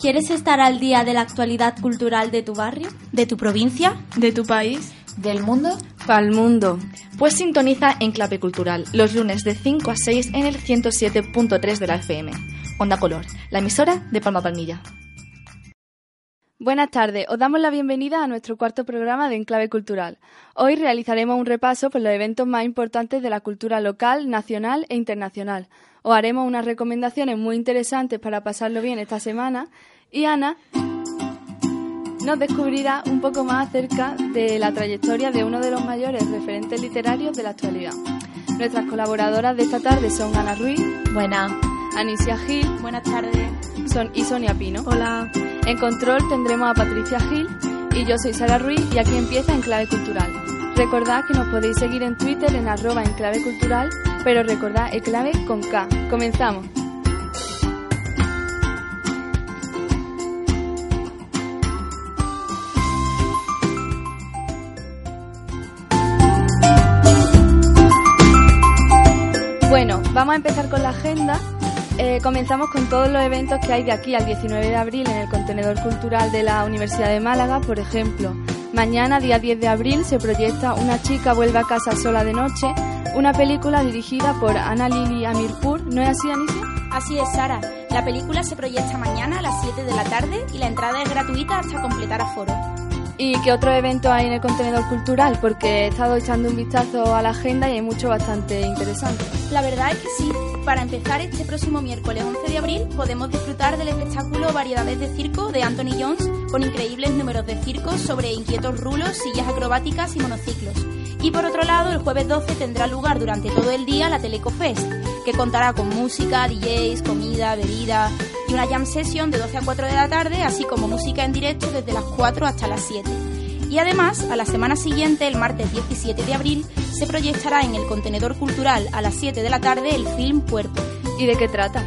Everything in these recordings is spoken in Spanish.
¿Quieres estar al día de la actualidad cultural de tu barrio? ¿De tu provincia? ¿De tu país? ¿Del mundo? Pa'l mundo. Pues sintoniza Enclave Cultural los lunes de 5 a 6 en el 107.3 de la FM. Onda Color, la emisora de Palma Palmilla. Buenas tardes, os damos la bienvenida a nuestro cuarto programa de Enclave Cultural. Hoy realizaremos un repaso por los eventos más importantes de la cultura local, nacional e internacional. Os haremos unas recomendaciones muy interesantes para pasarlo bien esta semana y Ana nos descubrirá un poco más acerca de la trayectoria de uno de los mayores referentes literarios de la actualidad. Nuestras colaboradoras de esta tarde son Ana Ruiz. Buenas. Anicia Gil. Buenas tardes. Son, y Sonia Pino. Hola. En control tendremos a Patricia Gil y yo soy Sara Ruiz y aquí empieza Enclave Cultural. Recordad que nos podéis seguir en Twitter en arroba enclave cultural, pero recordad enclave con K. Comenzamos. Bueno, vamos a empezar con la agenda. Eh, comenzamos con todos los eventos que hay de aquí al 19 de abril en el contenedor cultural de la Universidad de Málaga. Por ejemplo, mañana, día 10 de abril, se proyecta Una chica vuelve a casa sola de noche, una película dirigida por Ana Lili Amirpur. ¿No es así, Anicia? Así es, Sara. La película se proyecta mañana a las 7 de la tarde y la entrada es gratuita hasta completar aforo. ¿Y qué otro evento hay en el contenedor cultural? Porque he estado echando un vistazo a la agenda y hay mucho bastante interesante. La verdad es que sí. Para empezar, este próximo miércoles 11 de abril podemos disfrutar del espectáculo Variedades de Circo de Anthony Jones con increíbles números de circo sobre inquietos rulos, sillas acrobáticas y monociclos. Y por otro lado, el jueves 12 tendrá lugar durante todo el día la Teleco Fest, que contará con música, DJs, comida, bebida y una jam session de 12 a 4 de la tarde, así como música en directo desde las 4 hasta las 7. Y además, a la semana siguiente, el martes 17 de abril, se proyectará en el contenedor cultural a las 7 de la tarde el film Cuerpo. ¿Y de qué trata?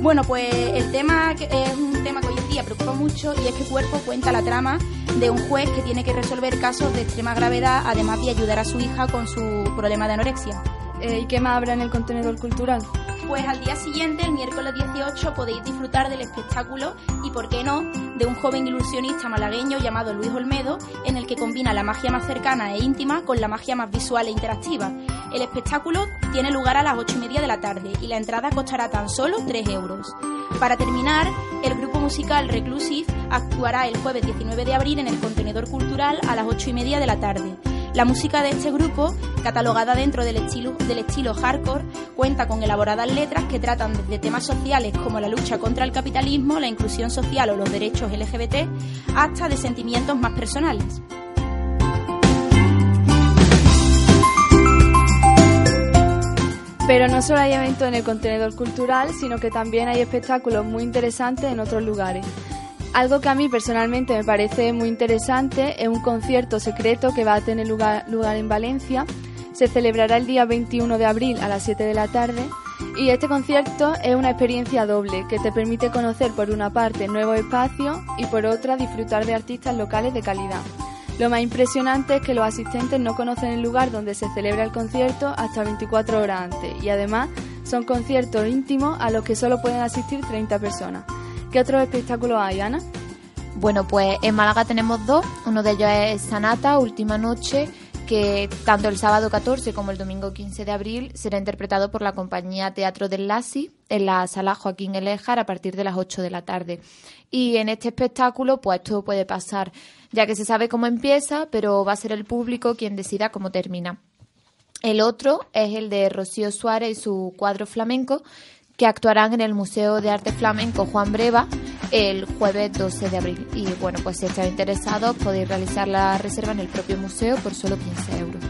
Bueno, pues el tema que- es un tema que hoy en día preocupa mucho y es que Cuerpo cuenta la trama de un juez que tiene que resolver casos de extrema gravedad, además de ayudar a su hija con su problema de anorexia. Eh, ¿Y qué más habrá en el contenedor cultural? Pues al día siguiente, el miércoles 18, podéis disfrutar del espectáculo y, por qué no, de un joven ilusionista malagueño llamado Luis Olmedo, en el que combina la magia más cercana e íntima con la magia más visual e interactiva. El espectáculo tiene lugar a las 8 y media de la tarde y la entrada costará tan solo 3 euros. Para terminar, el grupo musical Reclusive actuará el jueves 19 de abril en el contenedor cultural a las 8 y media de la tarde. La música de este grupo, catalogada dentro del estilo, del estilo hardcore, cuenta con elaboradas letras que tratan desde temas sociales como la lucha contra el capitalismo, la inclusión social o los derechos LGBT, hasta de sentimientos más personales. Pero no solo hay eventos en el contenedor cultural, sino que también hay espectáculos muy interesantes en otros lugares. Algo que a mí personalmente me parece muy interesante es un concierto secreto que va a tener lugar, en Valencia. Se celebrará el día 21 de abril a las 7 de la tarde y este concierto es una experiencia doble que te permite conocer por una parte nuevos espacios y por otra disfrutar de artistas locales de calidad. Lo más impresionante es que los asistentes no conocen el lugar donde se celebra el concierto hasta 24 horas antes y además son conciertos íntimos a los que solo pueden asistir 30 personas. ¿Qué otros espectáculos hay, Ana? Bueno, pues en Málaga tenemos dos. Uno de ellos es Sanata, Última Noche, que tanto el sábado 14 como el domingo 15 de abril será interpretado por la compañía Teatro del Lasi en la sala Joaquín Elejar a partir de las 8 de la tarde. Y en este espectáculo, pues todo puede pasar, ya que se sabe cómo empieza, pero va a ser el público quien decida cómo termina. El otro es el de Rocío Suárez y su cuadro flamenco, que actuarán en el Museo de Arte Flamenco Juan Breva el jueves 12 de abril. Y bueno, pues si estáis interesados podéis realizar la reserva en el propio museo por solo 15 euros.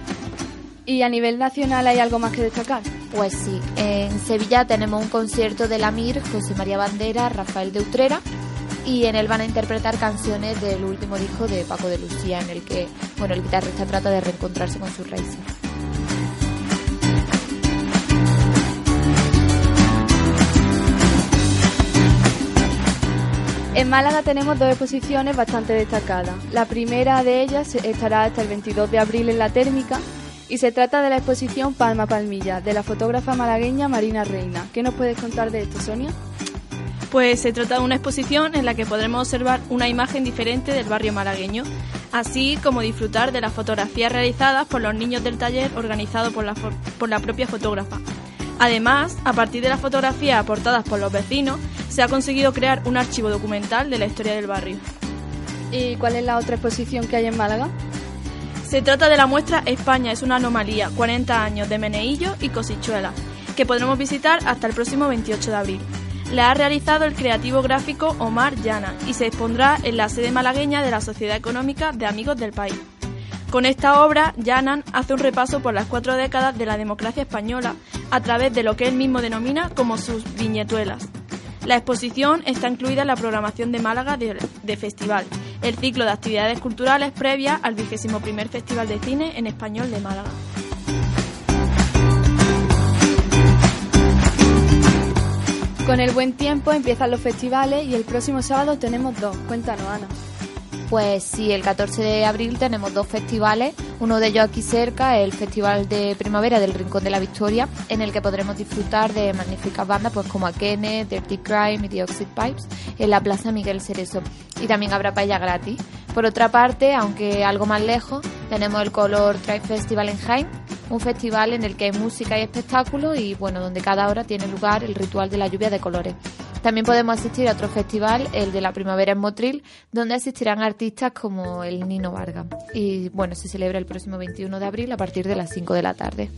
¿Y a nivel nacional hay algo más que destacar? Pues sí, en Sevilla tenemos un concierto de la MIR, José María Bandera, Rafael de Utrera, y en él van a interpretar canciones del último disco de Paco de Lucía, en el que bueno, el guitarrista trata de reencontrarse con sus raíces. En Málaga tenemos dos exposiciones bastante destacadas. La primera de ellas estará hasta el 22 de abril en la Térmica y se trata de la exposición Palma Palmilla de la fotógrafa malagueña Marina Reina. ¿Qué nos puedes contar de esto, Sonia? Pues se trata de una exposición en la que podremos observar una imagen diferente del barrio malagueño, así como disfrutar de las fotografías realizadas por los niños del taller organizado por la, por la propia fotógrafa. Además, a partir de las fotografías aportadas por los vecinos, se ha conseguido crear un archivo documental de la historia del barrio. ¿Y cuál es la otra exposición que hay en Málaga? Se trata de la muestra España es una anomalía, 40 años de Meneillo y Cosichuela, que podremos visitar hasta el próximo 28 de abril. La ha realizado el creativo gráfico Omar Llana y se expondrá en la sede malagueña de la Sociedad Económica de Amigos del País. Con esta obra, Llanan hace un repaso por las cuatro décadas de la democracia española a través de lo que él mismo denomina como sus viñetuelas. La exposición está incluida en la programación de Málaga de, Festival, el ciclo de actividades culturales previa al vigésimo primer Festival de Cine en Español de Málaga. Con el buen tiempo empiezan los festivales y el próximo sábado tenemos dos. Cuéntanos, Ana. Pues sí, el 14 de abril tenemos dos festivales, uno de ellos aquí cerca, el Festival de Primavera del Rincón de la Victoria, en el que podremos disfrutar de magníficas bandas pues como Akene, Dirty Crime y The Oxide Pipes en la Plaza Miguel Cerezo. Y también habrá paella gratis. Por otra parte, aunque algo más lejos, tenemos el Color Tribe Festival en Jaime, un festival en el que hay música y espectáculos y bueno, donde cada hora tiene lugar el ritual de la lluvia de colores. También podemos asistir a otro festival, el de la primavera en Motril, donde asistirán artistas como el Nino Varga. Y bueno, se celebra el próximo 21 de abril a partir de las 5 de la tarde.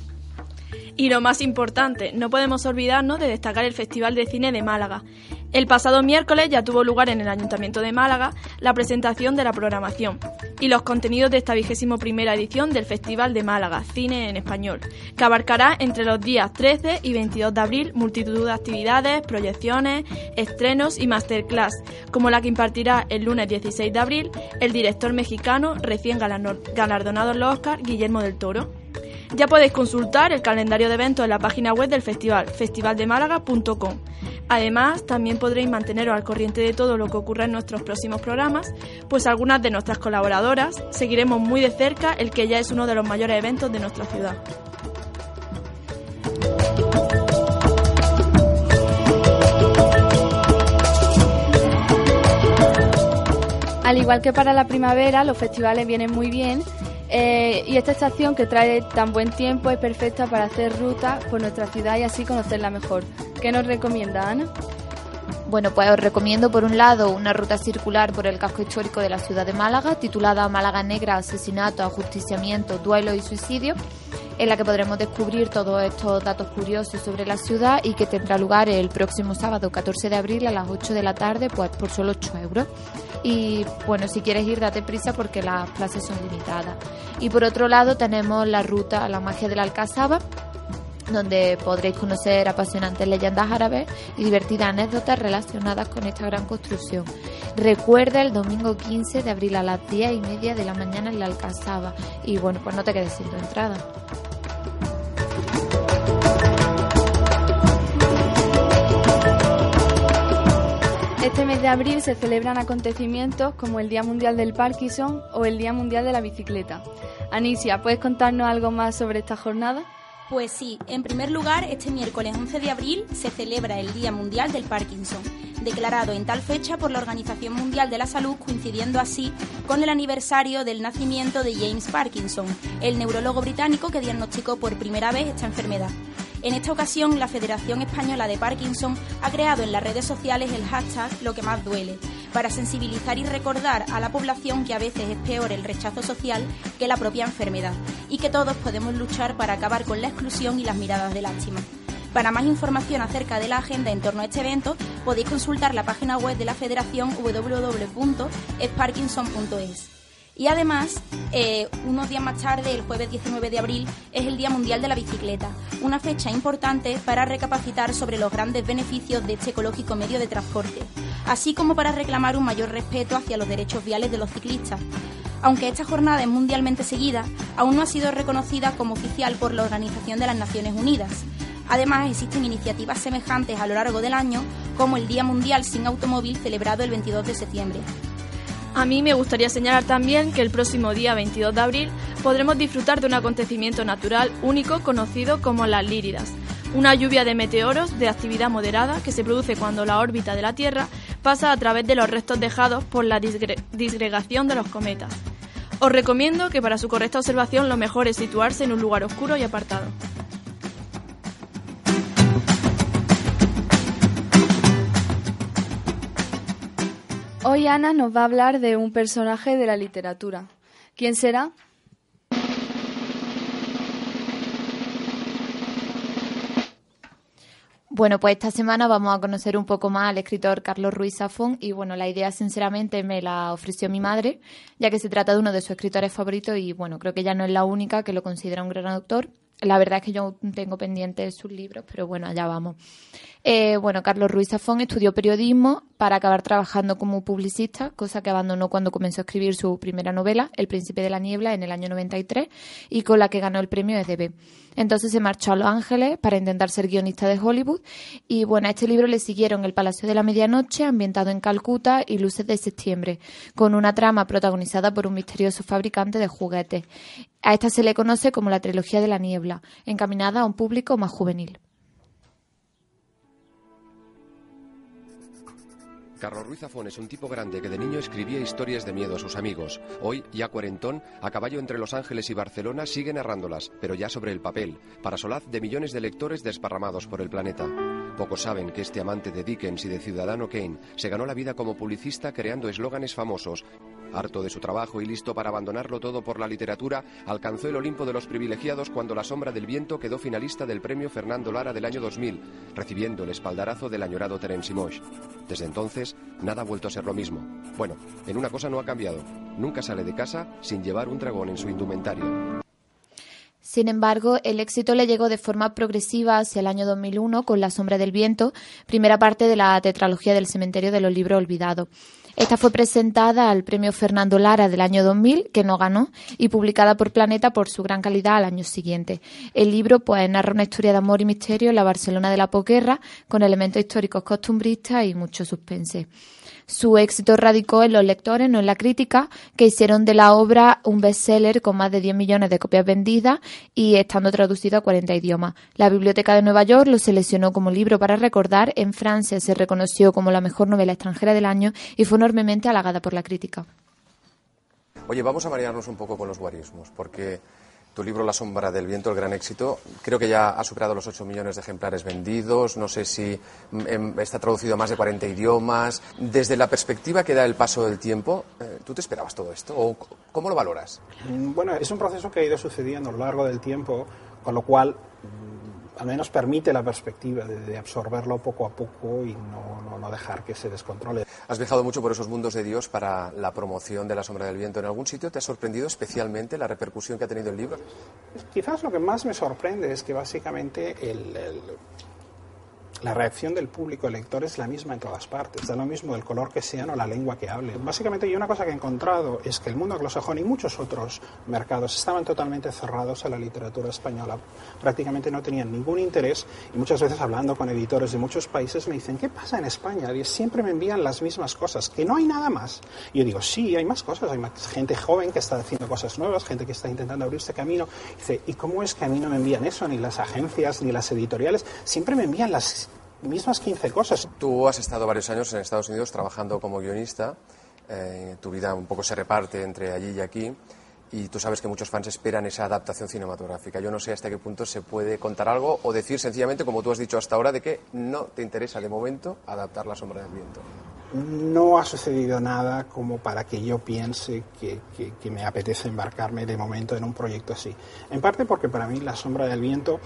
Y lo más importante, no podemos olvidarnos de destacar el Festival de Cine de Málaga. El pasado miércoles ya tuvo lugar en el Ayuntamiento de Málaga la presentación de la programación y los contenidos de esta vigésimo primera edición del Festival de Málaga, Cine en Español, que abarcará entre los días 13 y 22 de abril multitud de actividades, proyecciones, estrenos y masterclass, como la que impartirá el lunes 16 de abril el director mexicano recién galardonado en los Oscar, Guillermo del Toro. Ya podéis consultar el calendario de eventos en la página web del festival, festivaldemálaga.com. Además, también podréis manteneros al corriente de todo lo que ocurra en nuestros próximos programas, pues algunas de nuestras colaboradoras seguiremos muy de cerca el que ya es uno de los mayores eventos de nuestra ciudad. Al igual que para la primavera, los festivales vienen muy bien eh, y esta estación que trae tan buen tiempo es perfecta para hacer ruta por nuestra ciudad y así conocerla mejor. ¿Qué nos recomienda Ana? Bueno, pues os recomiendo por un lado una ruta circular por el casco histórico de la ciudad de Málaga, titulada Málaga Negra, Asesinato, Ajusticiamiento, Duelo y Suicidio, en la que podremos descubrir todos estos datos curiosos sobre la ciudad y que tendrá lugar el próximo sábado 14 de abril a las 8 de la tarde, pues por solo 8 euros. Y bueno, si quieres ir, date prisa porque las plazas son limitadas. Y por otro lado tenemos la ruta La Magia de la Alcazaba, donde podréis conocer apasionantes leyendas árabes y divertidas anécdotas relacionadas con esta gran construcción. Recuerda el domingo 15 de abril a las 10 y media de la mañana en la Alcazaba. Y bueno, pues no te quedes sin tu entrada. Este mes de abril se celebran acontecimientos como el Día Mundial del Parkinson o el Día Mundial de la Bicicleta. Anicia, ¿puedes contarnos algo más sobre esta jornada? Pues sí, en primer lugar, este miércoles 11 de abril se celebra el Día Mundial del Parkinson, declarado en tal fecha por la Organización Mundial de la Salud, coincidiendo así con el aniversario del nacimiento de James Parkinson, el neurólogo británico que diagnosticó por primera vez esta enfermedad. En esta ocasión, la Federación Española de Parkinson ha creado en las redes sociales el hashtag Lo que más duele, para sensibilizar y recordar a la población que a veces es peor el rechazo social que la propia enfermedad y que todos podemos luchar para acabar con la exclusión y las miradas de lástima. Para más información acerca de la agenda en torno a este evento, podéis consultar la página web de la Federación www.esparkinson.es. Y además, eh, unos días más tarde, el jueves 19 de abril, es el Día Mundial de la Bicicleta, una fecha importante para recapacitar sobre los grandes beneficios de este ecológico medio de transporte. así como para reclamar un mayor respeto hacia los derechos viales de los ciclistas. Aunque esta jornada es mundialmente seguida, aún no ha sido reconocida como oficial por la Organización de las Naciones Unidas. Además, existen iniciativas semejantes a lo largo del año, como el Día Mundial sin Automóvil celebrado el 22 de septiembre. A mí me gustaría señalar también que el próximo día 22 de abril podremos disfrutar de un acontecimiento natural único conocido como las líridas, una lluvia de meteoros de actividad moderada que se produce cuando la órbita de la Tierra pasa a través de los restos dejados por la disgregación de los cometas. Os recomiendo que para su correcta observación lo mejor es situarse en un lugar oscuro y apartado. Hoy Ana nos va a hablar de un personaje de la literatura. ¿Quién será? Bueno, pues esta semana vamos a conocer un poco más al escritor Carlos Ruiz Zafón y bueno, la idea sinceramente me la ofreció mi madre, ya que se trata de uno de sus escritores favoritos y bueno, creo que ya no es la única que lo considera un gran autor la verdad es que yo tengo pendientes sus libros, pero bueno, allá vamos. Eh, bueno, Carlos Ruiz Zafón estudió periodismo para acabar trabajando como publicista, cosa que abandonó cuando comenzó a escribir su primera novela, El Príncipe de la Niebla, en el año 93, y con la que ganó el premio EDB. Entonces se marchó a Los Ángeles para intentar ser guionista de Hollywood, y bueno, a este libro le siguieron El Palacio de la Medianoche, ambientado en Calcuta, y Luces de Septiembre, con una trama protagonizada por un misterioso fabricante de juguetes. A esta se le conoce como la trilogía de la niebla, encaminada a un público más juvenil. Carlos Ruiz Zafón es un tipo grande que de niño escribía historias de miedo a sus amigos. Hoy, ya cuarentón, a caballo entre Los Ángeles y Barcelona, sigue narrándolas, pero ya sobre el papel, para solaz de millones de lectores desparramados por el planeta. Pocos saben que este amante de Dickens y de Ciudadano Kane se ganó la vida como publicista creando eslóganes famosos Harto de su trabajo y listo para abandonarlo todo por la literatura, alcanzó el Olimpo de los privilegiados cuando La sombra del viento quedó finalista del premio Fernando Lara del año 2000, recibiendo el espaldarazo del añorado Terence Moix. Desde entonces, nada ha vuelto a ser lo mismo. Bueno, en una cosa no ha cambiado. Nunca sale de casa sin llevar un dragón en su indumentario. Sin embargo, el éxito le llegó de forma progresiva hacia el año 2001 con La sombra del viento, primera parte de la tetralogía del cementerio de los libros olvidados. Esta fue presentada al premio Fernando Lara del año 2000, que no ganó, y publicada por Planeta por su gran calidad al año siguiente. El libro pues, narra una historia de amor y misterio en la Barcelona de la posguerra, con elementos históricos costumbristas y mucho suspense. Su éxito radicó en los lectores, no en la crítica, que hicieron de la obra un bestseller con más de 10 millones de copias vendidas y estando traducido a 40 idiomas. La Biblioteca de Nueva York lo seleccionó como libro para recordar. En Francia se reconoció como la mejor novela extranjera del año y fue enormemente halagada por la crítica. Oye, vamos a marearnos un poco con los guarismos, porque tu libro La sombra del viento, el gran éxito, creo que ya ha superado los 8 millones de ejemplares vendidos, no sé si mm, em, está traducido a más de 40 idiomas. Desde la perspectiva que da el paso del tiempo, eh, ¿tú te esperabas todo esto o cómo lo valoras? Bueno, es un proceso que ha ido sucediendo a lo largo del tiempo, con lo cual al menos permite la perspectiva de, absorberlo poco a poco y no, no, dejar que se descontrole. Has viajado mucho por esos mundos de Dios para la promoción de La Sombra del Viento. ¿En algún sitio te ha sorprendido especialmente la repercusión que ha tenido el libro? Quizás lo que más me sorprende es que básicamente el la reacción del público lector es la misma en todas partes, da lo mismo del color que sean o la lengua que hablen. Básicamente, yo una cosa que he encontrado es que el mundo anglosajón y muchos otros mercados estaban totalmente cerrados a la literatura española. Prácticamente no tenían ningún interés y muchas veces hablando con editores de muchos países me dicen, ¿qué pasa en España? Y siempre me envían las mismas cosas, que no hay nada más. Y yo digo, sí, hay más cosas, hay más gente joven que está haciendo cosas nuevas, gente que está intentando abrirse camino. Y dice, ¿y cómo es que a mí no me envían eso? Ni las agencias, ni las editoriales. Siempre me envían las mismas 15 cosas. Tú has estado varios años en Estados Unidos trabajando como guionista. Eh, tu vida un poco se reparte entre allí y aquí. Y tú sabes que muchos fans esperan esa adaptación cinematográfica. Yo no sé hasta qué punto se puede contar algo o decir sencillamente, como tú has dicho hasta ahora, de que no te interesa de momento adaptar La Sombra del Viento. No ha sucedido nada como para que yo piense que, que me apetece embarcarme de momento en un proyecto así. En parte porque para mí La Sombra del Viento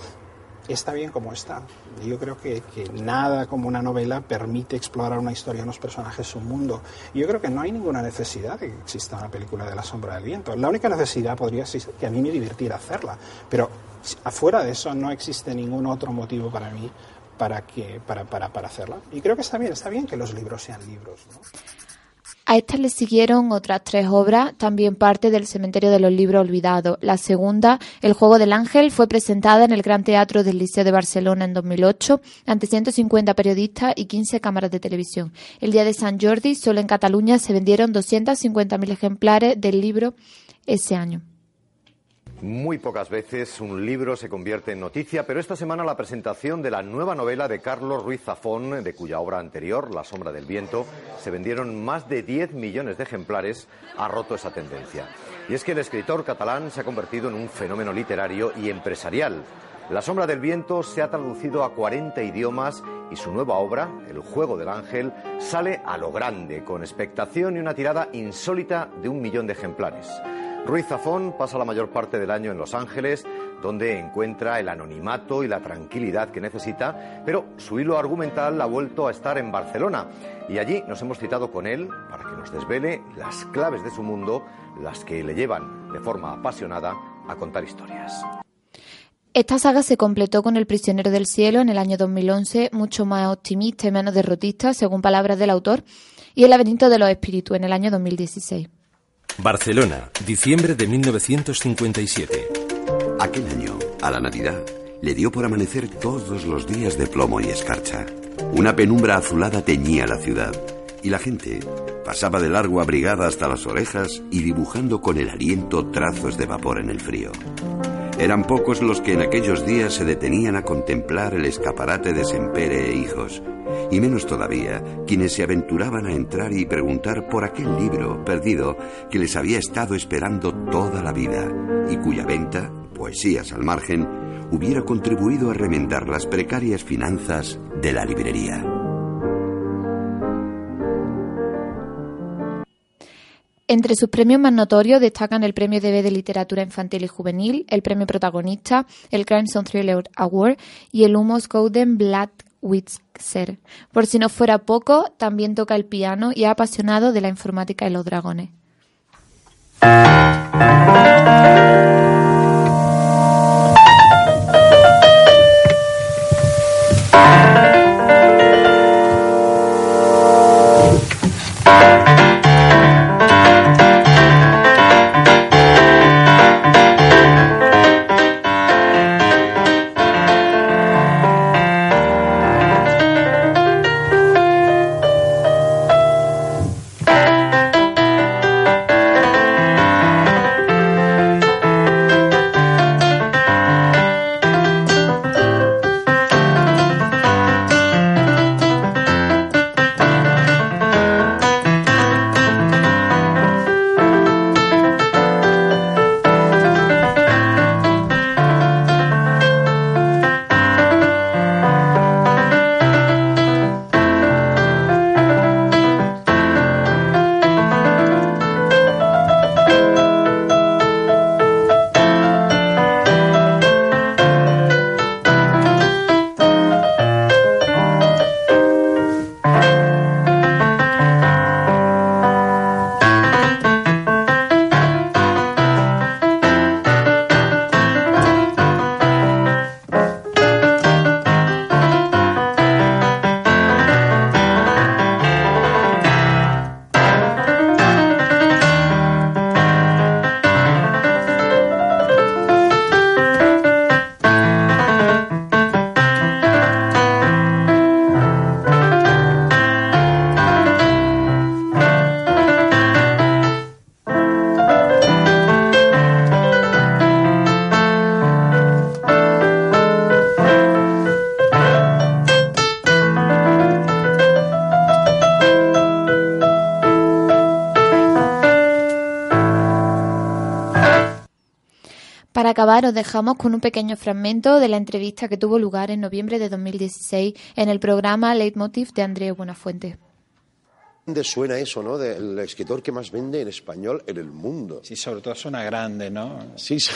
está bien como está. Yo creo que, nada como una novela permite explorar una historia, unos personajes, un mundo. Yo creo que no hay ninguna necesidad de que exista una película de La sombra del viento. La única necesidad podría ser que a mí me divirtiera hacerla. Pero afuera de eso no existe ningún otro motivo para mí para, que, para, para, para hacerla. Y creo que está bien, está bien que los libros sean libros. ¿no? A estas le siguieron otras tres obras, también parte del Cementerio de los Libros Olvidados. La segunda, El Juego del Ángel, fue presentada en el Gran Teatro del Liceo de Barcelona en 2008 ante 150 periodistas y 15 cámaras de televisión. El día de San Jordi, solo en Cataluña se vendieron 250.000 ejemplares del libro ese año. Muy pocas veces un libro se convierte en noticia, pero esta semana la presentación de la nueva novela de Carlos Ruiz Zafón, de cuya obra anterior, La sombra del viento, se vendieron más de 10 millones de ejemplares, ha roto esa tendencia. Y es que el escritor catalán se ha convertido en un fenómeno literario y empresarial. La sombra del viento se ha traducido a 40 idiomas y su nueva obra, El juego del ángel, sale a lo grande, con expectación y una tirada insólita de un millón de ejemplares. Ruiz Zafón pasa la mayor parte del año en Los Ángeles, donde encuentra el anonimato y la tranquilidad que necesita, pero su hilo argumental ha vuelto a estar en Barcelona. Y allí nos hemos citado con él para que nos desvele las claves de su mundo, las que le llevan de forma apasionada a contar historias. Esta saga se completó con El prisionero del cielo en el año 2011, mucho más optimista y menos derrotista, según palabras del autor, y El laberinto de los espíritus en el año 2016. Barcelona, diciembre de 1957. Aquel año, a la Navidad, le dio por amanecer todos los días de plomo y escarcha. Una penumbra azulada teñía la ciudad y la gente pasaba de largo abrigada hasta las orejas y dibujando con el aliento trazos de vapor en el frío. Eran pocos los que en aquellos días se detenían a contemplar el escaparate de Sempere e hijos, y menos todavía quienes se aventuraban a entrar y preguntar por aquel libro perdido que les había estado esperando toda la vida y cuya venta, poesías al margen, hubiera contribuido a remendar las precarias finanzas de la librería. Entre sus premios más notorios destacan el Premio DB de Literatura Infantil y Juvenil, el Premio Protagonista, el Crimson Thriller Award y el Humos Golden Blattwitzer. Por si no fuera poco, también toca el piano y ha apasionado de la informática y los dragones. Acabar, os dejamos con un pequeño fragmento de la entrevista que tuvo lugar en noviembre de 2016 en el programa Leitmotiv de Andrés Buenafuente. ¿Dónde suena eso, no? Del escritor que más vende en español en el mundo. Sí, sobre todo suena grande, ¿no? Sí, sí.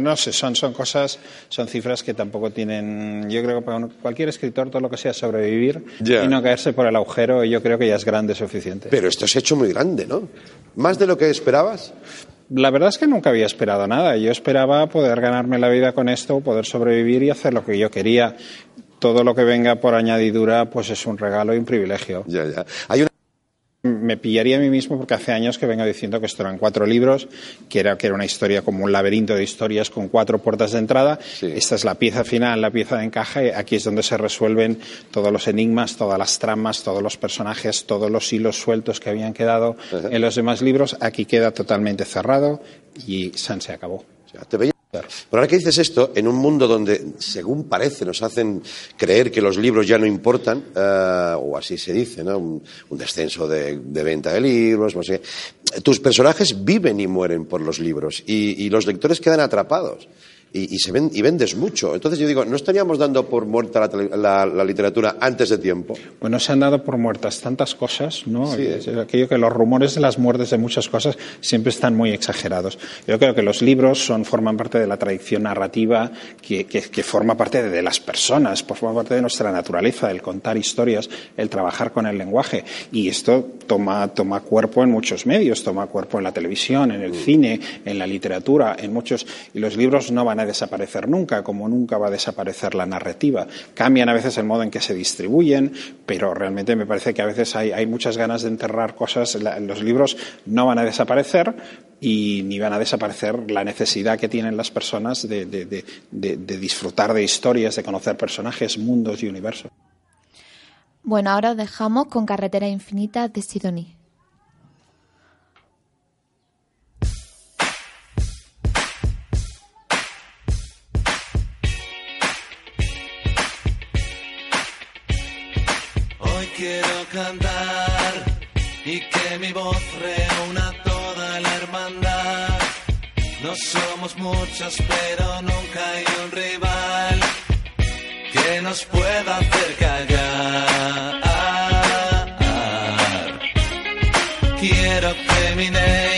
No sé, son, son cosas, son cifras que tampoco tienen. Yo creo que para cualquier escritor, todo lo que sea sobrevivir Ya. y no caerse por el agujero, yo creo que ya es grande suficiente. Pero esto se ha hecho muy grande, ¿no? ¿Más de lo que esperabas? La verdad es que nunca había esperado nada. Yo esperaba poder ganarme la vida con esto, poder sobrevivir y hacer lo que yo quería. todo lo que venga por añadidura pues es un regalo y un privilegio. Ya, ya. Me pillaría a mí mismo porque hace años que vengo diciendo que esto eran cuatro libros, que era, que era una historia como un laberinto de historias con cuatro puertas de entrada. Esta es la pieza final, la pieza de encaje. Aquí es donde se resuelven todos los enigmas, todas las tramas, todos los personajes, todos los hilos sueltos que habían quedado en los demás libros. Aquí queda totalmente cerrado y San se acabó. te veía pero ahora que dices esto, en un mundo donde, según parece, nos hacen creer que los libros ya no importan, eh, o así se dice, ¿no? un, un descenso de, venta de libros, tus personajes viven y mueren por los libros y los lectores quedan atrapados. Y, y, se ven, y vendes mucho. Entonces yo digo, ¿no estaríamos dando por muerta la, la, la, literatura antes de tiempo? Bueno, se han dado por muertas tantas cosas, ¿no? Sí. Es aquello que los rumores de las muertes de muchas cosas siempre están muy exagerados. Yo creo que los libros son, forman parte de la tradición narrativa que, que, que forma parte de, de, las personas, pues forma parte de nuestra naturaleza, el contar historias, el trabajar con el lenguaje. Y esto toma, toma cuerpo en muchos medios, toma cuerpo en la televisión, en el cine, en la literatura, en muchos. Y los libros no van a desaparecer nunca, como nunca va a desaparecer la narrativa. Cambian a veces el modo en que se distribuyen, pero realmente me parece que a veces hay, muchas ganas de enterrar cosas. Los libros no van a desaparecer y ni van a desaparecer la necesidad que tienen las personas de, disfrutar de historias, de conocer personajes, mundos y universos. Bueno, ahora dejamos con Carretera Infinita de Sidonie. Quiero cantar y que mi voz reúna toda la hermandad. No somos muchos, pero nunca hay un rival que nos pueda hacer callar. Quiero que minéis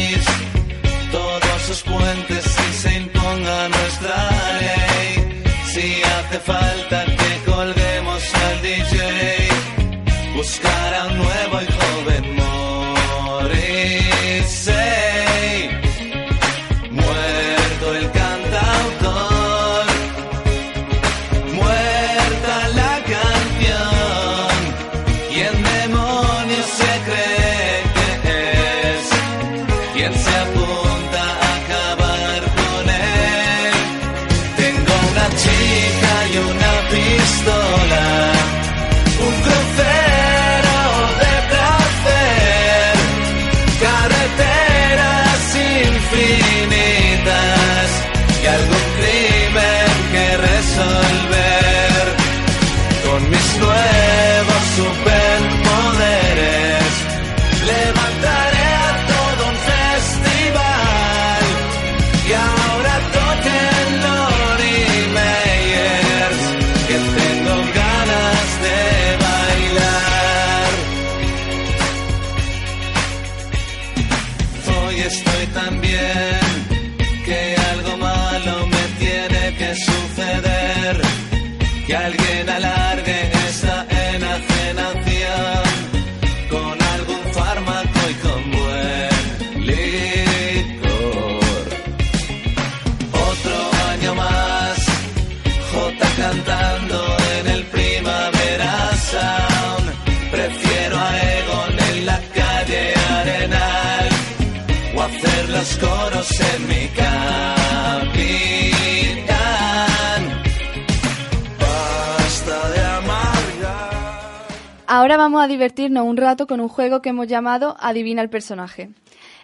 Ahora vamos a divertirnos un rato con un juego que hemos llamado Adivina el personaje.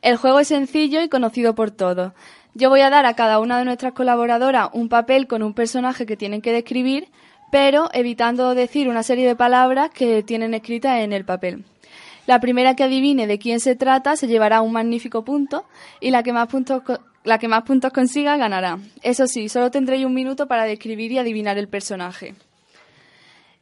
El juego es sencillo y conocido por todos. Yo voy a dar a cada una de nuestras colaboradoras un papel con un personaje que tienen que describir, pero evitando decir una serie de palabras que tienen escritas en el papel. La primera que adivine de quién se trata se llevará un magnífico punto y la que más puntos, la que más puntos consiga ganará. Eso sí, solo tendréis un minuto para describir y adivinar el personaje.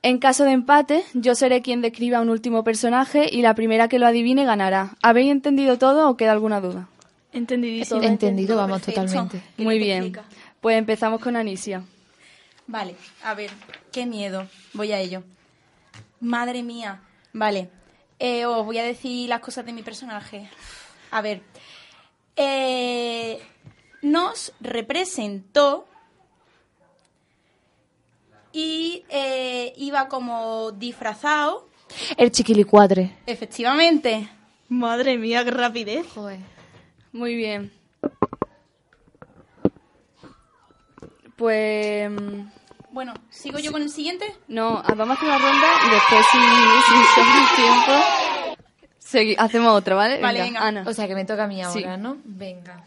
En caso de empate, yo seré quien describa un último personaje y la primera que lo adivine ganará. ¿Habéis entendido todo o queda alguna duda? Entendidísimo. Entendido, vamos, totalmente. Muy bien. Pues empezamos con Anisia. Vale, a ver, qué miedo. Voy a ello. Madre mía. Vale, eh, os voy a decir las cosas de mi personaje. A ver, eh, nos representó y eh, iba como disfrazado, El chiquilicuadre. efectivamente. Madre mía, qué rapidez. Muy bien. Pues... Bueno, ¿sigo yo con el siguiente? No, ah, vamos a hacer una ronda y después, si, si tiempo, segui- hacemos otra, ¿vale? Vale, venga. Ana. O sea que me toca a mí Sí. ahora, ¿no? Venga.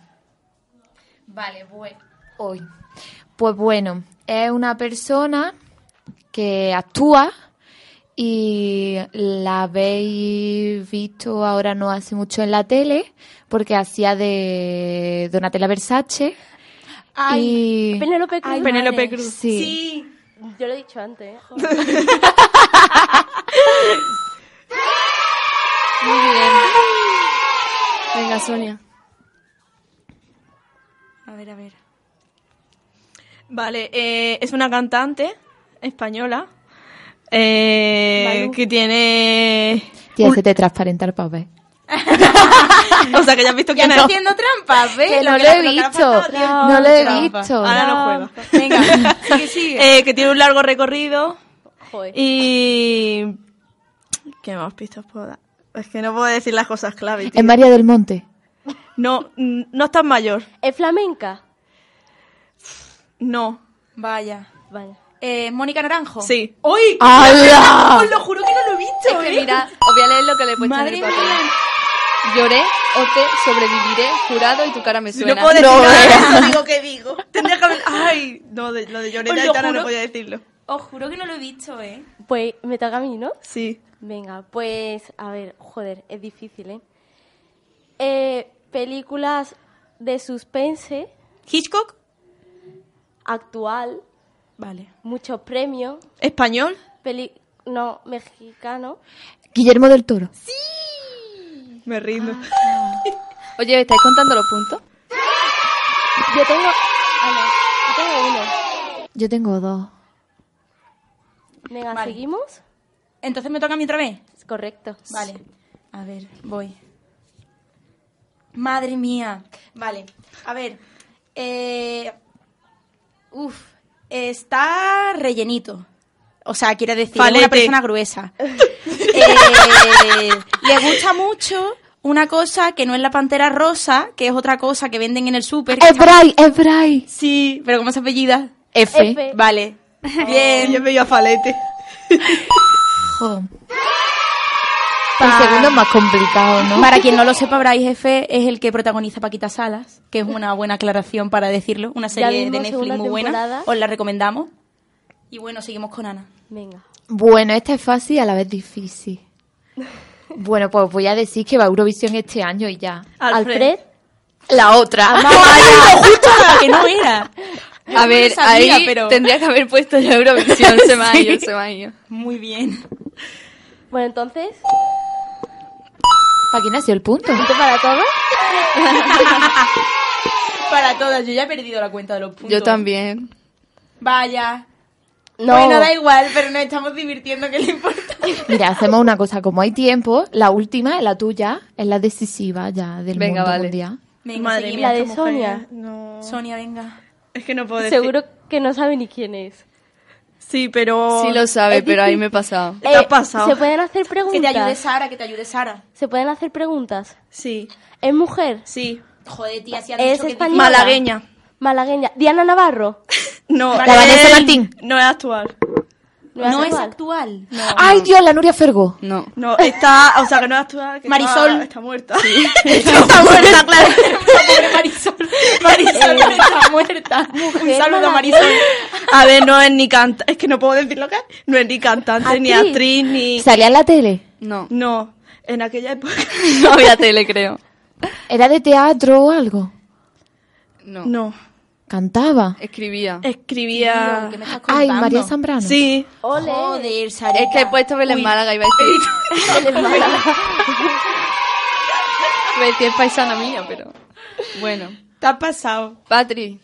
Vale, bueno. Hoy. Pues bueno, es una persona que actúa y la habéis visto ahora no hace mucho en la tele porque hacía de Donatella Versace. Ay, y... Penélope Cruz. Ay, Penélope Cruz. Sí. Yo lo he dicho antes. ¿eh? Muy bien. Venga, Sonia. A ver, a ver. Vale, eh, es una cantante española eh, que tiene... Tía, se te transparenta el papel. O sea, que ya has visto quién está es. haciendo trampas, ¿ves? Que no que lo he que visto. No lo he Trampa. visto. Ahora no juega. Venga, sigue, sigue. Eh, que tiene un largo recorrido Joder. y... ¿Qué más pistas puedo dar? Es que no puedo decir las cosas clave, tío. Es María del Monte. No, no es tan mayor. ¿Es flamenca? No. Vaya. Vaya. Eh, Mónica Naranjo. Sí. ¡Uy! ¡Hala! Os lo juro que no lo he visto, Es que ¿eh? mira, os voy a leer lo que le he puesto en Madre el papel. mía. Lloré o te sobreviviré, jurado y tu cara me suena. no puedo decir No nada de eso, digo que digo. Tendría que haber... Ay, no, de- lo de Lloreta Os y lo Tana no podía decirlo. Os juro que no lo he visto, ¿eh? Pues me toca a mí, ¿no? Sí. Venga, pues a ver, joder, es difícil, ¿eh? Eh, películas de suspense ¿Hitchcock? Actual, Vale. muchos premios, ¿Español? peli no mexicano. Guillermo del Toro. Me rindo. Oye, ¿estáis contando los puntos? Yo tengo, ah, no, yo tengo uno. Yo tengo dos. Venga, Vale. seguimos. Entonces me toca a mí otra vez. Es correcto. Vale. A ver, voy. Madre mía. Vale. A ver. Eh... Uf. Está rellenito. O sea, quiere decir, es Falete. una persona gruesa. Eh, le gusta mucho una cosa que no es la pantera rosa, que es otra cosa que venden en el súper. Es está- Bray, es Bray. Sí, pero ¿cómo se apellida? F. F. Vale. Bien. Yo me iba a falete. El segundo es más complicado, ¿no? Para quien no lo sepa, Bryce F es el que protagoniza Paquita Salas, que es una buena aclaración para decirlo. Una serie de Netflix muy buena. temporada. Os la recomendamos. Y bueno, seguimos con Ana. Venga. Bueno, esta es fácil y a la vez difícil. Bueno, pues voy a decir que va a Eurovisión este año y ya. Alfred. La otra. justo la que no era. Yo A no ver, sabía, ahí pero- tendría que haber puesto ya Eurovisión, se me ha ido, se me ha ido. Muy bien. Bueno, entonces, ¿Para quién ha sido el punto? ¿punto para todos? Para todas, yo ya he perdido la cuenta de los puntos. Yo también. Vaya. No. Bueno, da igual, pero nos estamos divirtiendo, que le importa. Mira, hacemos una cosa. Como hay tiempo, la última, la tuya, es la decisiva ya del Venga, mundo vale. mundial. Venga, Madre mía, La de Sonia. No. Sonia, venga. Es que no puedo decir. Seguro que no sabe ni quién es. Sí, pero... Sí lo sabe, pero ahí me he pasado. Te has pasado. ¿Se pueden hacer Que preguntas? te ayude Sara, que te ayude Sara. ¿Se pueden hacer preguntas? Sí, ¿Es mujer? sí. Joder, tía, si has ¿Es dicho que española? Malagueña. Malagueña. Diana Navarro. No, La Vanessa Martín. No es actual. No es actual? actual. ¡Ay, Dios! La Nuria Fergo. No. No, está... O sea, que no es actual. que Marisol. Está, está muerta. está muerta, claro. Pobre Marisol. Marisol está muerta. Un saludo a Marisol. A ver, no es ni cantante... Es que no puedo decir lo que es. No es ni cantante, ni ¿Actriz? actriz, ni... ¿Salía en la tele? No. No, en aquella época... No había tele, creo. ¿Era de teatro o algo? No. No. ¿Cantaba? Escribía. Escribía... ¿Qué me estás Ay, contando? María Zambrano. Sí. Ole. Joder, Sarita. Es que he puesto Belén Uy. Málaga iba a decir. Él es Málaga. Decir es paisana mía, pero. Bueno. Te has pasado. Patri.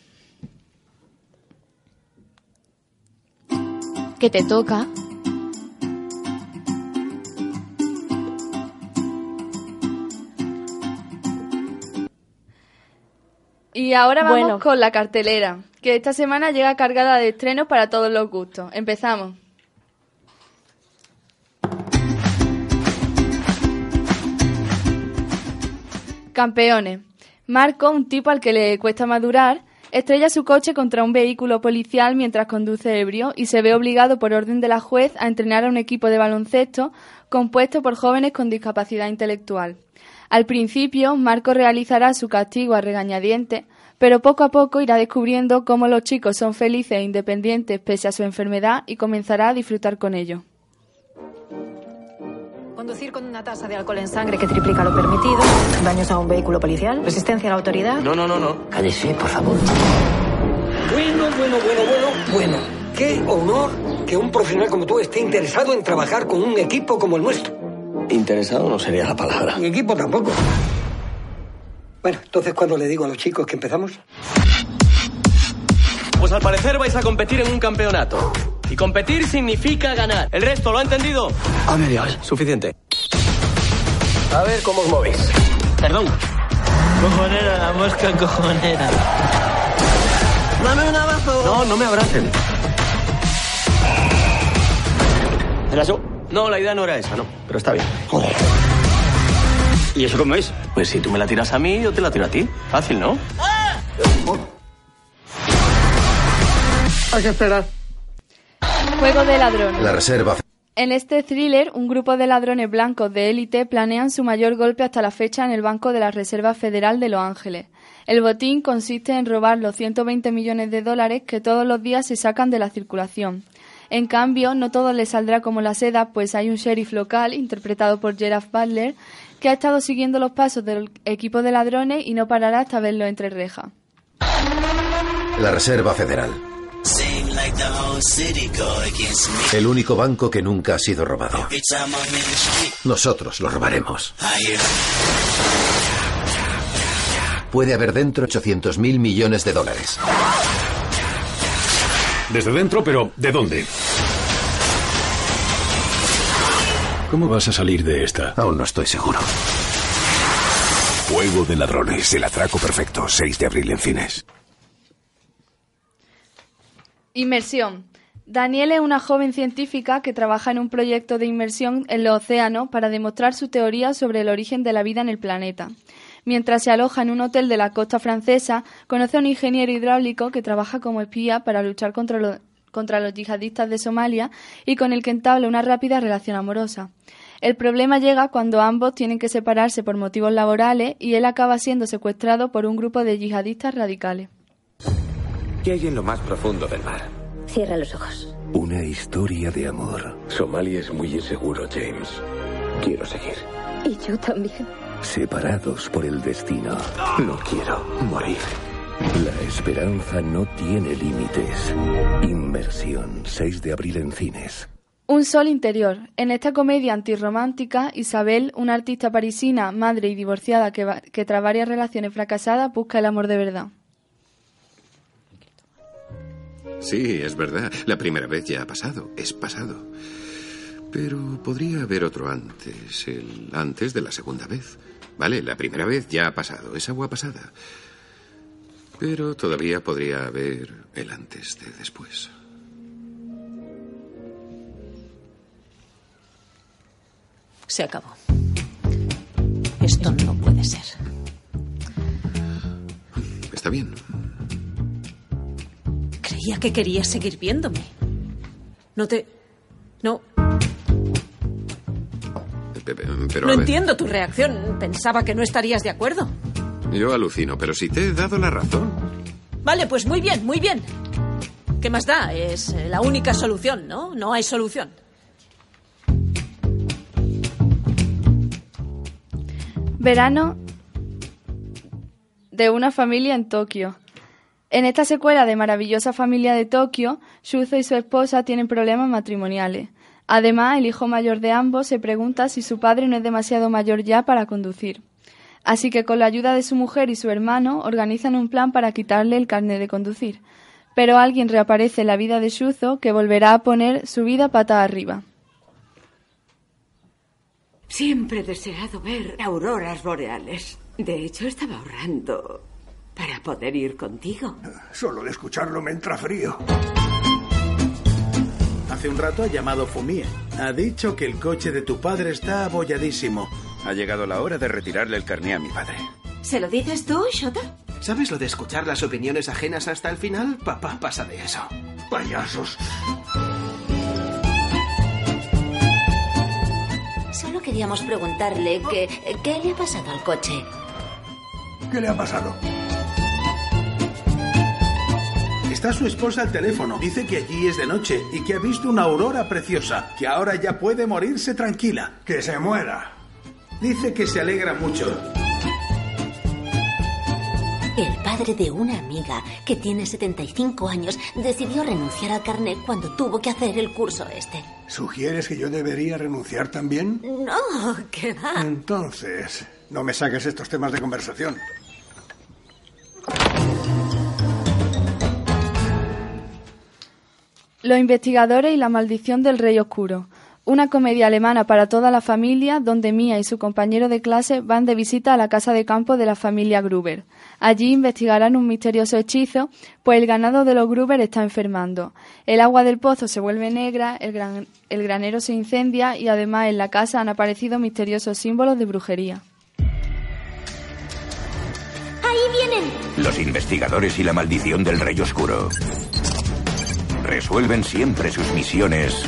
Que te toca. Y ahora vamos Bueno. con la cartelera, que esta semana llega cargada de estrenos para todos los gustos. Empezamos. Campeones. Marco, un tipo al que le cuesta madurar, estrella su coche contra un vehículo policial mientras conduce ebrio y se ve obligado por orden de la juez a entrenar a un equipo de baloncesto compuesto por jóvenes con discapacidad intelectual. Al principio, Marco realizará su castigo a regañadientes, pero poco a poco irá descubriendo cómo los chicos son felices e independientes pese a su enfermedad y comenzará a disfrutar con ello. Conducir con una tasa de alcohol en sangre que triplica lo permitido, daños a un vehículo policial, resistencia a la autoridad. No, no, no, no. Cállese, por favor. Bueno, bueno, bueno, bueno, bueno. Qué honor que un profesional como tú esté interesado en trabajar con un equipo como el nuestro. Interesado no sería la palabra. Mi equipo tampoco. Bueno, entonces, ¿cuándo le digo a los chicos que empezamos? Pues al parecer vais a competir en un campeonato. Y competir significa ganar. ¿El resto lo ha entendido? A medias. Suficiente. A ver cómo os movéis. Perdón. Cojonera, la mosca cojonera. Dame un abrazo. No, no me abracen. ¿Era eso? No, la idea no era esa, no. Pero está bien. Joder. ¿Y eso cómo es? Pues si tú me la tiras a mí, yo te la tiro a ti. Fácil, ¿no? Hay que esperar. Juego de ladrones. La reserva. En este thriller, un grupo de ladrones blancos de élite planean su mayor golpe hasta la fecha en el Banco de la Reserva Federal de Los Ángeles. El botín consiste en robar los 120 millones de dólares que todos los días se sacan de la circulación. En cambio, no todo les saldrá como la seda, pues hay un sheriff local, interpretado por Gerard Butler, que ha estado siguiendo los pasos del equipo de ladrones y no parará hasta verlo entre rejas. La Reserva Federal. El único banco que nunca ha sido robado. Nosotros lo robaremos. Puede haber dentro 800 mil millones de dólares. Desde dentro, pero ¿de dónde? ¿Cómo vas a salir de esta? Aún no estoy seguro. Juego de ladrones, el atraco perfecto, 6 de abril en cines. Inmersión. Daniel es una joven científica que trabaja en un proyecto de inmersión en los océanos para demostrar su teoría sobre el origen de la vida en el planeta. Mientras se aloja en un hotel de la costa francesa, conoce a un ingeniero hidráulico que trabaja como espía para luchar contra, lo- contra los yihadistas de Somalia y con el que entabla una rápida relación amorosa. El problema llega cuando ambos tienen que separarse por motivos laborales y él acaba siendo secuestrado por un grupo de yihadistas radicales. ¿Qué hay en lo más profundo del mar? Cierra los ojos. Una historia de amor. Somalia es muy inseguro, James. Quiero seguir. Y yo también. Separados por el destino. No quiero morir. La esperanza no tiene límites. Inmersión, 6 de abril en cines. Un sol interior. En esta comedia antirromántica, Isabel, una artista parisina, madre y divorciada que, va- que tras varias relaciones fracasadas busca el amor de verdad. Sí, es verdad. La primera vez ya ha pasado. Es pasado. Pero podría haber otro antes. El antes de la segunda vez. Vale, la primera vez ya ha pasado. Es agua pasada. Pero todavía podría haber el antes de después. Se acabó. Esto no puede ser. Está bien. Creía que querías seguir viéndome. No te... No, Pe- pe- Pero no a ver, entiendo tu reacción. Pensaba que no estarías de acuerdo. yo alucino, pero si te he dado la razón. Vale, pues muy bien, muy bien. ¿Qué más da? Es eh, la única solución, ¿no? No hay solución. Verano de una familia en Tokio. En esta secuela de Maravillosa Familia de Tokio, Shuzo y su esposa tienen problemas matrimoniales. Además, el hijo mayor de ambos se pregunta si su padre no es demasiado mayor ya para conducir. Así que con la ayuda de su mujer y su hermano organizan un plan para quitarle el carnet de conducir. Pero alguien reaparece en la vida de Shuzo que volverá a poner su vida pata arriba. Siempre he deseado ver auroras boreales. De hecho, estaba ahorrando para poder ir contigo. Solo de escucharlo me entra frío. Hace un rato ha llamado Fumie. Ha dicho que el coche de tu padre está abolladísimo. Ha llegado la hora de retirarle el carné a mi padre. ¿Se lo dices tú, Shota? ¿Sabes lo de escuchar las opiniones ajenas hasta el final? Papá pasa de eso. Payasos. Solo queríamos preguntarle que, qué le ha pasado al coche. ¿Qué le ha pasado? Está su esposa al teléfono. Dice que allí es de noche y que ha visto una aurora preciosa, que ahora ya puede morirse tranquila. Que se muera. Dice que se alegra mucho. El padre de una amiga que tiene 75 años decidió renunciar al carnet cuando tuvo que hacer el curso este. ¿Sugieres que yo debería renunciar también? No, que va. Entonces, no me saques estos temas de conversación. Los investigadores y la maldición del rey oscuro. Una comedia alemana para toda la familia donde Mia y su compañero de clase van de visita a la casa de campo de la familia Gruber. Allí investigarán un misterioso hechizo, pues el ganado de los Gruber está enfermando. El agua del pozo se vuelve negra, el, gran- el granero se incendia y además en la casa han aparecido misteriosos símbolos de brujería. Ahí vienen. Los investigadores y la maldición del Rey Oscuro. Resuelven siempre sus misiones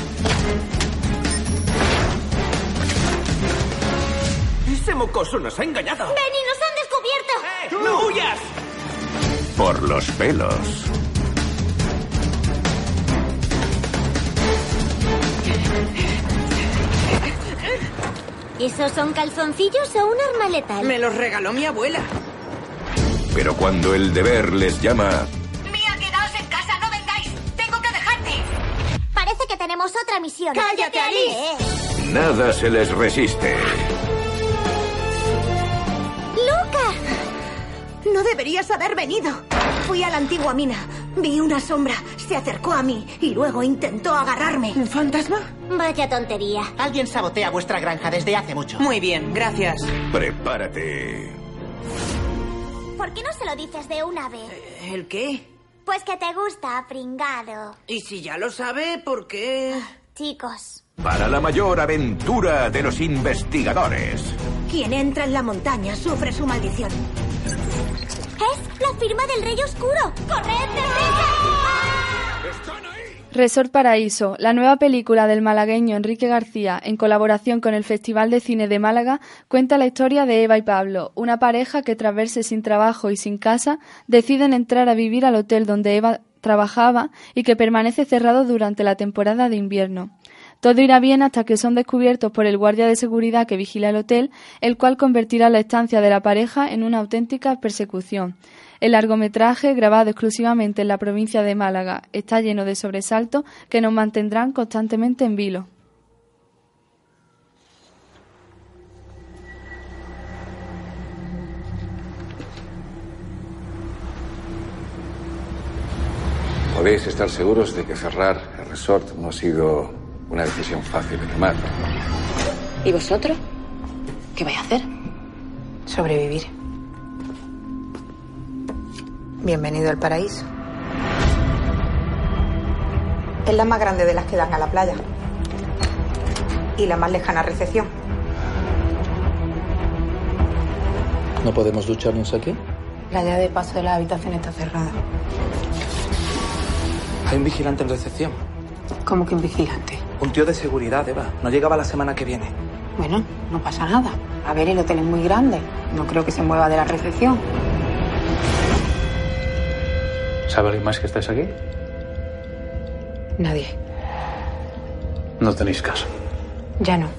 Ese mocoso nos ha engañado. ¡Benny, nos han descubierto! ¡No huyas! por los pelos. ¿Esos son calzoncillos o un arma letal? Me los regaló mi abuela. Pero cuando el deber les llama, tenemos otra misión. ¡Cállate, Alice! nada se les resiste. ¡Luca! No deberías haber venido. Fui a la antigua mina. Vi una sombra. Se acercó a mí y luego intentó agarrarme. ¿Un fantasma? Vaya tontería. Alguien sabotea vuestra granja desde hace mucho. Muy bien, gracias. Prepárate. ¿Por qué no se lo dices de una vez? ¿El qué? Pues que te gusta, pringado. Y si ya lo sabe, ¿por qué? Chicos. Para la mayor aventura de los investigadores. Quien entra en la montaña sufre su maldición. ¡Es la firma del Rey Oscuro! ¡Corred, Resort Paraíso, la nueva película del malagueño Enrique García, en colaboración con el Festival de Cine de Málaga, cuenta la historia de Eva y Pablo, una pareja que tras verse sin trabajo y sin casa, deciden entrar a vivir al hotel donde Eva trabajaba y que permanece cerrado durante la temporada de invierno. Todo irá bien hasta que son descubiertos por el guardia de seguridad que vigila el hotel, el cual convertirá la estancia de la pareja en una auténtica persecución. El largometraje, grabado exclusivamente en la provincia de Málaga, está lleno de sobresaltos que nos mantendrán constantemente en vilo. Podéis estar seguros de que cerrar el resort no ha sido una decisión fácil de tomar. ¿Y vosotros? ¿Qué vais a hacer? Sobrevivir. Bienvenido al paraíso. Es la más grande de las que dan a la playa. Y la más lejana recepción. ¿No podemos ducharnos aquí? La llave de paso de la habitación está cerrada. Hay un vigilante en recepción. ¿Cómo que un vigilante? Un tío de seguridad, Eva. No llegaba la semana que viene. Bueno, no pasa nada. A ver, el hotel es muy grande. No creo que se mueva de la recepción. ¿Sabe alguien más que estáis aquí? Nadie. No tenéis caso. Ya no.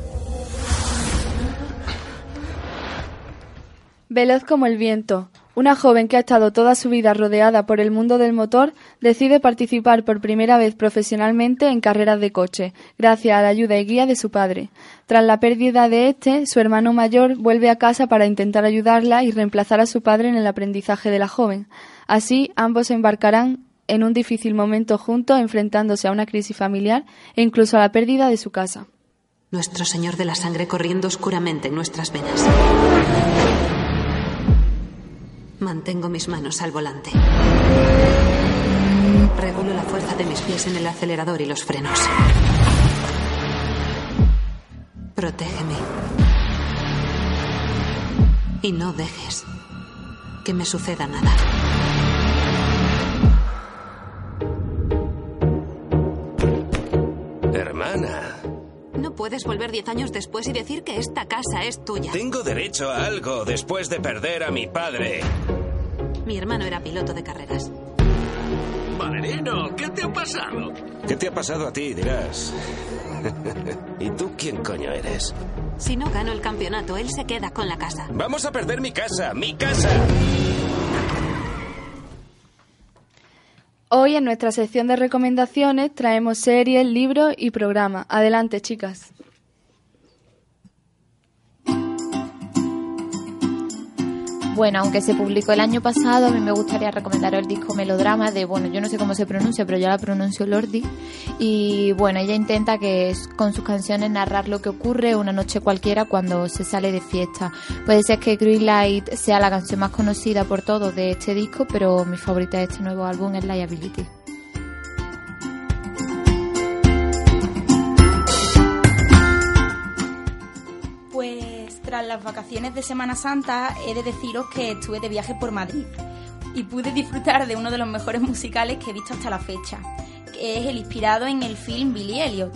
Veloz como el viento, una joven que ha estado toda su vida rodeada por el mundo del motor decide participar por primera vez profesionalmente en carreras de coche, gracias a la ayuda y guía de su padre. Tras la pérdida de este, su hermano mayor vuelve a casa para intentar ayudarla y reemplazar a su padre en el aprendizaje de la joven. Así, ambos embarcarán en un difícil momento juntos, enfrentándose a una crisis familiar e incluso a la pérdida de su casa. Nuestro Señor de la Sangre corriendo oscuramente en nuestras venas. Mantengo mis manos al volante. Regulo la fuerza de mis pies en el acelerador y los frenos. Protégeme. Y no dejes que me suceda nada. Hermana, No puedes volver diez años después y decir que esta casa es tuya. tengo derecho a algo después de perder a mi padre. Mi hermano era piloto de carreras. Valerino, ¿qué te ha pasado? ¿Qué te ha pasado a ti, dirás? ¿Y tú quién coño eres? Si no gano el campeonato, él se queda con la casa. Vamos a perder mi casa, mi casa. Hoy en nuestra sección de recomendaciones traemos series, libros y programas. Adelante, chicas. Bueno, aunque se publicó el año pasado, a mí me gustaría recomendaros el disco Melodrama de, bueno, yo no sé cómo se pronuncia, pero yo la pronuncio Lordi. Y bueno, ella intenta que con sus canciones narrar lo que ocurre una noche cualquiera cuando se sale de fiesta. Puede ser que Green Light sea la canción más conocida por todos de este disco, pero mi favorita de este nuevo álbum es Liability. Pues tras las vacaciones de Semana Santa he de deciros que estuve de viaje por Madrid y pude disfrutar de uno de los mejores musicales que he visto hasta la fecha, que es el inspirado en el film Billy Elliot.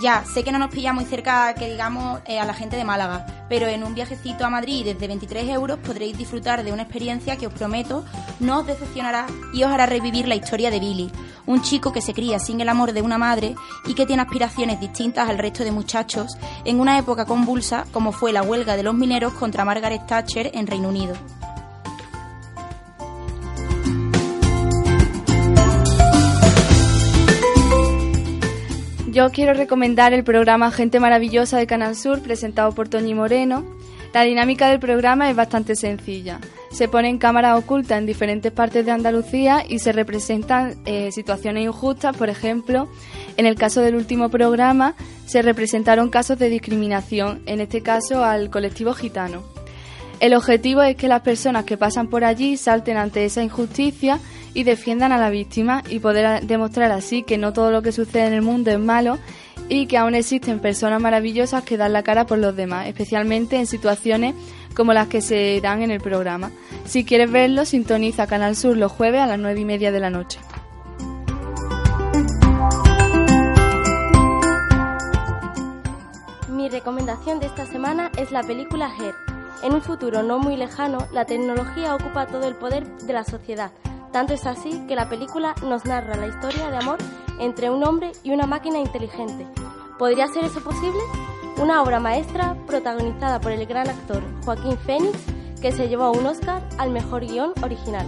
Ya, sé que no nos pilla muy cerca, que digamos, eh, a la gente de Málaga, pero en un viajecito a Madrid desde 23 euros podréis disfrutar de una experiencia que os prometo no os decepcionará y os hará revivir la historia de Billy, un chico que se cría sin el amor de una madre y que tiene aspiraciones distintas al resto de muchachos en una época convulsa como fue la huelga de los mineros contra Margaret Thatcher en Reino Unido. Yo quiero recomendar el programa Gente Maravillosa de Canal Sur presentado por Toñi Moreno. La dinámica del programa es bastante sencilla. Se ponen cámaras ocultas en diferentes partes de Andalucía y se representan eh, situaciones injustas. Por ejemplo, en el caso del último programa se representaron casos de discriminación, en este caso al colectivo gitano. El objetivo es que las personas que pasan por allí salten ante esa injusticia y defiendan a la víctima y poder demostrar así que no todo lo que sucede en el mundo es malo y que aún existen personas maravillosas que dan la cara por los demás, especialmente en situaciones como las que se dan en el programa. Si quieres verlo, sintoniza Canal Sur los jueves a las nueve y media de la noche. Mi recomendación de esta semana es la película Her. En un futuro no muy lejano, la tecnología ocupa todo el poder de la sociedad. Tanto es así que la película nos narra la historia de amor entre un hombre y una máquina inteligente. ¿Podría ser eso posible? Una obra maestra protagonizada por el gran actor Joaquín Phoenix, que se llevó un Oscar al mejor guion original.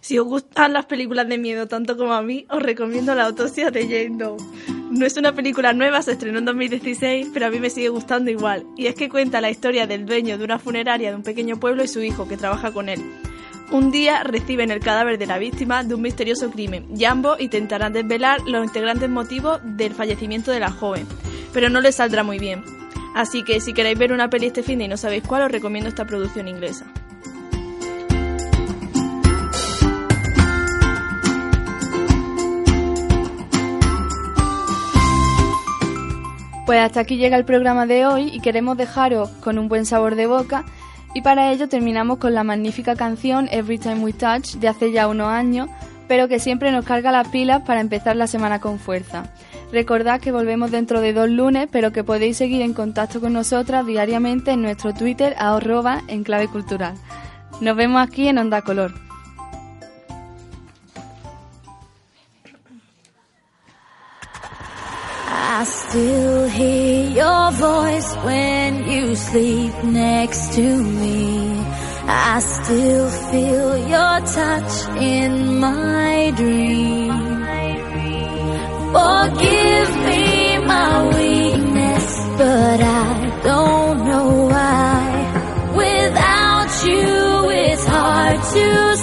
Si os gustan las películas de miedo tanto como a mí, os recomiendo La autopsia de Jane Doe. No es una película nueva, se estrenó en 2016, pero a mí me sigue gustando igual. Y es que cuenta la historia del dueño de una funeraria de un pequeño pueblo y su hijo, que trabaja con él. Un día reciben el cadáver de la víctima de un misterioso crimen y ambos intentarán desvelar los integrantes motivos del fallecimiento de la joven, pero no les saldrá muy bien. Así que si queréis ver una peli este fin de y no sabéis cuál, os recomiendo esta producción inglesa. Pues hasta aquí llega el programa de hoy y queremos dejaros con un buen sabor de boca y para ello terminamos con la magnífica canción Every Time We Touch de hace ya unos años, pero que siempre nos carga las pilas para empezar la semana con fuerza. Recordad que volvemos dentro de dos lunes, pero que podéis seguir en contacto con nosotras diariamente en nuestro Twitter a arroba en clave cultural. Nos vemos aquí en Onda Color. I still hear your voice when you sleep next to me. I still feel your touch in my dream. Forgive me my weakness, but I don't know why. Without you, it's hard to